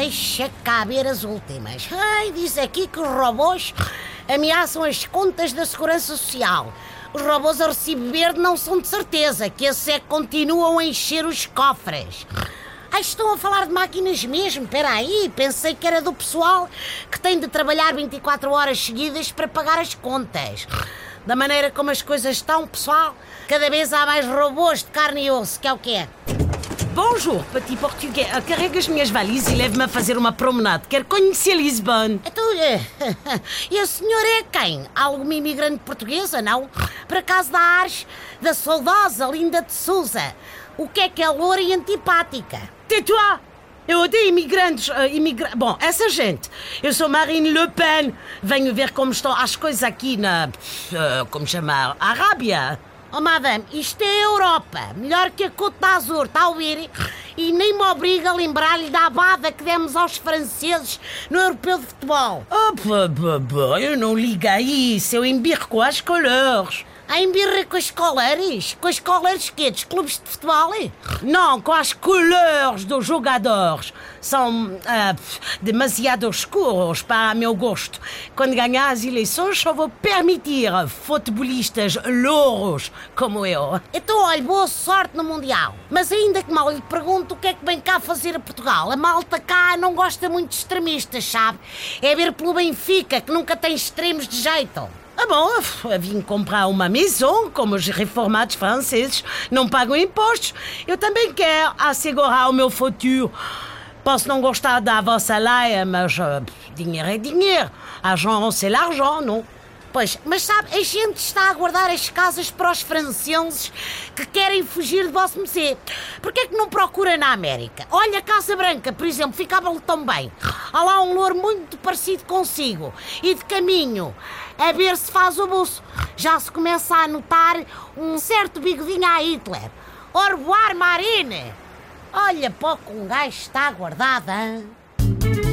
deixa caber as últimas. Ai, diz aqui que os robôs ameaçam as contas da Segurança Social. Os robôs a recibo verde não são de certeza, que esses é que continuam a encher os cofres. Ai, estão a falar de máquinas mesmo? Espera aí, pensei que era do pessoal que tem de trabalhar 24 horas seguidas para pagar as contas. Da maneira como as coisas estão, pessoal, cada vez há mais robôs de carne e osso, que é o que é. Bonjour, petit português. Carrega as minhas valizes e leve-me a fazer uma promenade. Quero conhecer Lisbonne. Então, eh, e a senhora é quem? Alguma imigrante portuguesa, não? Por acaso da Ares, da saudosa Linda de Souza. O que é que é loura e antipática? Tais-toi! Eu odeio imigrantes. Uh, imigra... Bom, essa gente. Eu sou Marine Le Pen. Venho ver como estão as coisas aqui na. Uh, como chamar? Arábia. Oh, madame, isto é Europa. Melhor que a Côte d'Azur, está a ouvir? E nem me obriga a lembrar-lhe da abada que demos aos franceses no Europeu de Futebol. Oh, pá, pá, pá, eu não ligo a isso. Eu embirro com as cores. A embirra com as colares? Com as colares quê? Dos clubes de futebol? Não, com as cores dos jogadores. São uh, demasiado escuros para meu gosto. Quando ganhar as eleições, só vou permitir futebolistas louros como eu. Então, olha, boa sorte no Mundial. Mas ainda que mal lhe pergunto o que é que vem cá fazer a Portugal. A malta cá não gosta muito de extremistas, sabe? É ver pelo Benfica, que nunca tem extremos de jeito. Ah bom, vim comprar uma maison, como os reformados franceses não pagam impostos. Eu também quero assegurar o meu futuro. Posso não gostar da vossa laia, mas uh, dinheiro é dinheiro. Argent, c'est l'argent, não? Pois, mas sabe, a gente está a guardar as casas para os franceses que querem fugir de vosso mercê. Porquê é que não procura na América? Olha, a Casa Branca, por exemplo, ficava-lhe tão bem. Há lá um louro muito parecido consigo. E de caminho, a ver se faz o buço. Já se começa a notar um certo bigodinho a Hitler. Orboar Marine! Olha, pouco um gajo está guardado, hein?